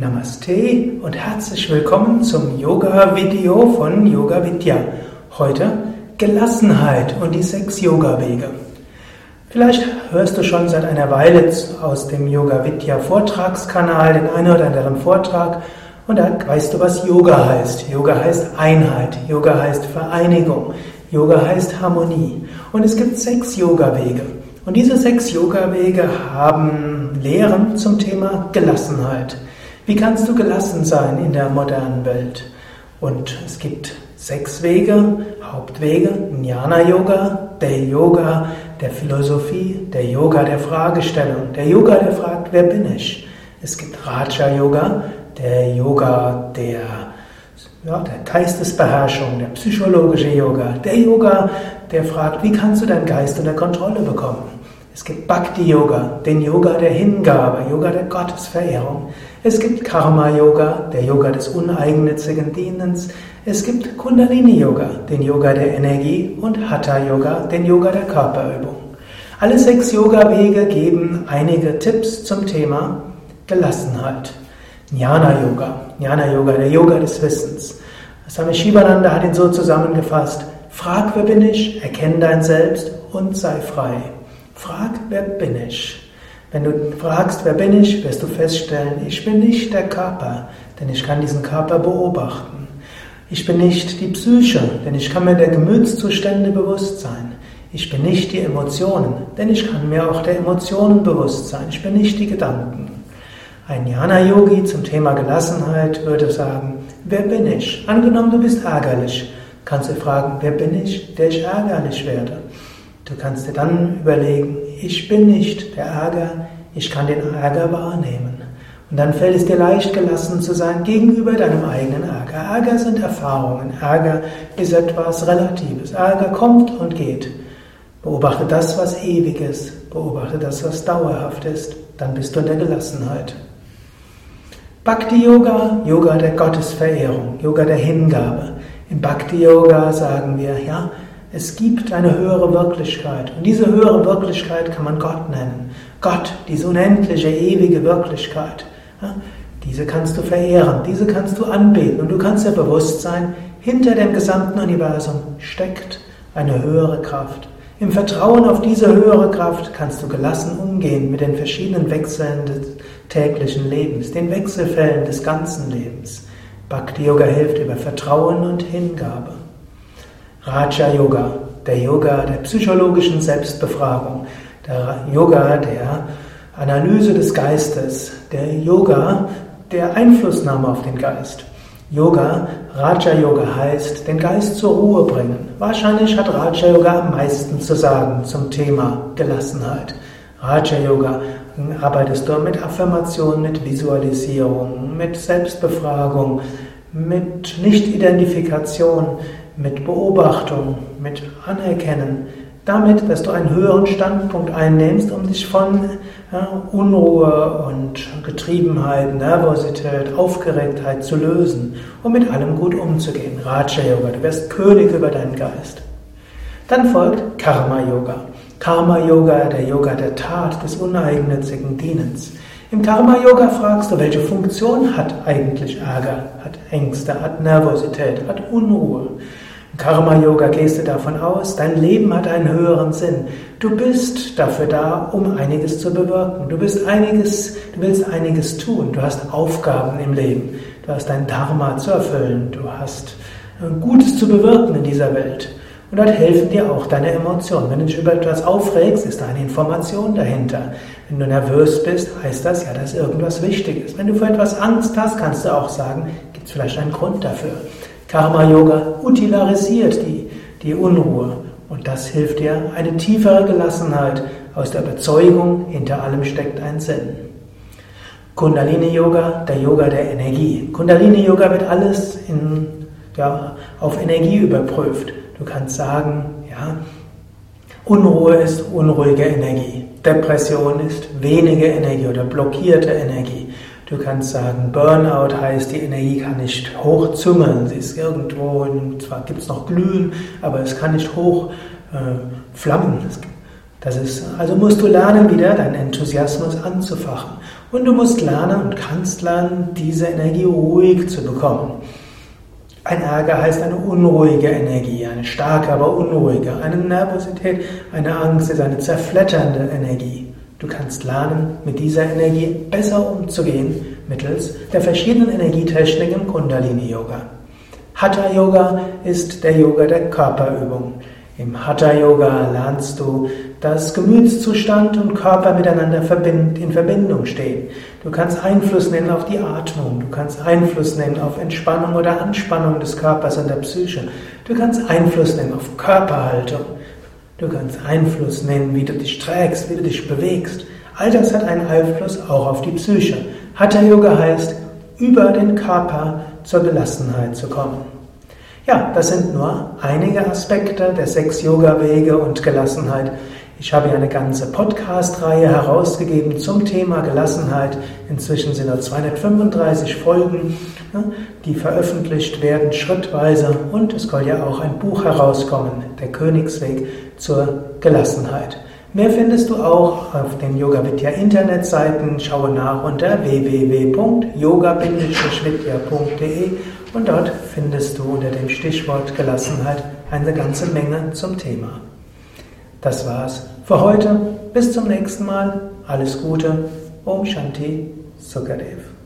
Namaste und herzlich willkommen zum Yoga-Video von Yoga Vidya. Heute Gelassenheit und die sechs Yoga-Wege. Vielleicht hörst du schon seit einer Weile aus dem Yoga Vidya Vortragskanal den einen oder anderen Vortrag und da weißt du, was Yoga heißt. Yoga heißt Einheit, Yoga heißt Vereinigung, Yoga heißt Harmonie. Und es gibt sechs Yoga-Wege. Und diese sechs Yoga-Wege haben Lehren zum Thema Gelassenheit. Wie kannst du gelassen sein in der modernen Welt? Und es gibt sechs Wege, Hauptwege, Jnana Yoga, der Yoga der Philosophie, der Yoga der Fragestellung, der Yoga, der fragt, wer bin ich? Es gibt Raja Yoga, der Yoga der, ja, der Geistesbeherrschung, der psychologische Yoga, der Yoga, der fragt, wie kannst du deinen Geist unter Kontrolle bekommen? Es gibt Bhakti Yoga, den Yoga der Hingabe, Yoga der Gottesverehrung. Es gibt Karma Yoga, der Yoga des uneigennützigen Dienens. Es gibt Kundalini Yoga, den Yoga der Energie und Hatha Yoga, den Yoga der Körperübung. Alle sechs Yoga-Wege geben einige Tipps zum Thema Gelassenheit. Jnana Yoga, Jnana Yoga, der Yoga des Wissens. Swami Shivananda hat ihn so zusammengefasst: Frag, wer bin ich, erkenne dein Selbst und sei frei. Frag, wer bin ich? Wenn du fragst, wer bin ich, wirst du feststellen, ich bin nicht der Körper, denn ich kann diesen Körper beobachten. Ich bin nicht die Psyche, denn ich kann mir der Gemütszustände bewusst sein. Ich bin nicht die Emotionen, denn ich kann mir auch der Emotionen bewusst sein. Ich bin nicht die Gedanken. Ein Jnana-Yogi zum Thema Gelassenheit würde sagen, wer bin ich? Angenommen, du bist ärgerlich, kannst du fragen, wer bin ich, der ich ärgerlich werde? Du kannst dir dann überlegen, ich bin nicht der Ärger, ich kann den Ärger wahrnehmen. Und dann fällt es dir leicht gelassen zu sein gegenüber deinem eigenen Ärger. Ärger sind Erfahrungen. Ärger ist etwas Relatives. Ärger kommt und geht. Beobachte das, was ewig ist. Beobachte das, was dauerhaft ist. Dann bist du in der Gelassenheit. Bhakti Yoga, Yoga der Gottesverehrung, Yoga der Hingabe. Im Bhakti Yoga sagen wir, ja, es gibt eine höhere Wirklichkeit und diese höhere Wirklichkeit kann man Gott nennen. Gott, diese unendliche, ewige Wirklichkeit. diese kannst du verehren, diese kannst du anbeten und du kannst dir bewusst sein, hinter dem gesamten Universum steckt eine höhere Kraft. Im Vertrauen auf diese höhere Kraft kannst du gelassen umgehen mit den verschiedenen Wechseln des täglichen Lebens, den Wechselfällen des ganzen Lebens. Bhakti Yoga hilft über Vertrauen und Hingabe. Raja Yoga, der Yoga der psychologischen Selbstbefragung, der Yoga der Analyse des Geistes, der Yoga der Einflussnahme auf den Geist. Yoga, Raja Yoga heißt, den Geist zur Ruhe bringen. Wahrscheinlich hat Raja Yoga am meisten zu sagen zum Thema Gelassenheit. Raja Yoga arbeitest du mit Affirmation, mit Visualisierung, mit Selbstbefragung, mit Nicht-Identifikation, mit Beobachtung, mit Anerkennen, damit, dass du einen höheren Standpunkt einnimmst, um dich von ja, Unruhe und Getriebenheit, Nervosität, Aufgeregtheit zu lösen und mit allem gut umzugehen. Raja Yoga, du wirst König über deinen Geist. Dann folgt Karma Yoga. Karma Yoga, der Yoga der Tat, des uneigennützigen Dienens. Im Karma Yoga fragst du, welche Funktion hat eigentlich Ärger, hat Ängste, hat Nervosität, hat Unruhe. Karma-Yoga gehst du davon aus, dein Leben hat einen höheren Sinn. Du bist dafür da, um einiges zu bewirken. Du bist einiges, du willst einiges tun. Du hast Aufgaben im Leben. Du hast dein Dharma zu erfüllen. Du hast äh, Gutes zu bewirken in dieser Welt. Und dort helfen dir auch deine Emotionen. Wenn du dich über etwas aufregst, ist da eine Information dahinter. Wenn du nervös bist, heißt das ja, dass irgendwas wichtig ist. Wenn du vor etwas Angst hast, kannst du auch sagen, gibt es vielleicht einen Grund dafür. Karma Yoga utilarisiert die, die Unruhe und das hilft dir eine tiefere Gelassenheit aus der Überzeugung, hinter allem steckt ein Sinn. Kundalini Yoga, der Yoga der Energie. Kundalini Yoga wird alles in, ja, auf Energie überprüft. Du kannst sagen, ja, Unruhe ist unruhige Energie. Depression ist wenige Energie oder blockierte Energie. Du kannst sagen, Burnout heißt, die Energie kann nicht hochzüngeln. Sie ist irgendwo, zwar gibt es noch Glühen, aber es kann nicht hoch äh. Das ist, also musst du lernen, wieder deinen Enthusiasmus anzufachen. Und du musst lernen und kannst lernen, diese Energie ruhig zu bekommen. Ein Ärger heißt eine unruhige Energie, eine starke, aber unruhige. Eine Nervosität, eine Angst ist eine zerfletternde Energie. Du kannst lernen, mit dieser Energie besser umzugehen mittels der verschiedenen Energietechniken im Kundalini-Yoga. Hatha Yoga ist der Yoga der Körperübung. Im Hatha Yoga lernst du, dass Gemütszustand und Körper miteinander in Verbindung stehen. Du kannst Einfluss nehmen auf die Atmung, du kannst Einfluss nehmen auf Entspannung oder Anspannung des Körpers und der Psyche. Du kannst Einfluss nehmen auf Körperhaltung. Du kannst Einfluss nehmen, wie du dich trägst, wie du dich bewegst. All das hat einen Einfluss auch auf die Psyche. Hatha Yoga heißt, über den Körper zur Gelassenheit zu kommen. Ja, das sind nur einige Aspekte der sechs Yoga-Wege und Gelassenheit. Ich habe eine ganze Podcast-Reihe herausgegeben zum Thema Gelassenheit. Inzwischen sind da 235 Folgen, die veröffentlicht werden schrittweise und es soll ja auch ein Buch herauskommen, Der Königsweg zur Gelassenheit. Mehr findest du auch auf den Yoga Vidya Internetseiten. Schaue nach unter www.yoga-vidya.de und dort findest du unter dem Stichwort Gelassenheit eine ganze Menge zum Thema. Das war's für heute. Bis zum nächsten Mal. Alles Gute. Om Shanti Sukadev.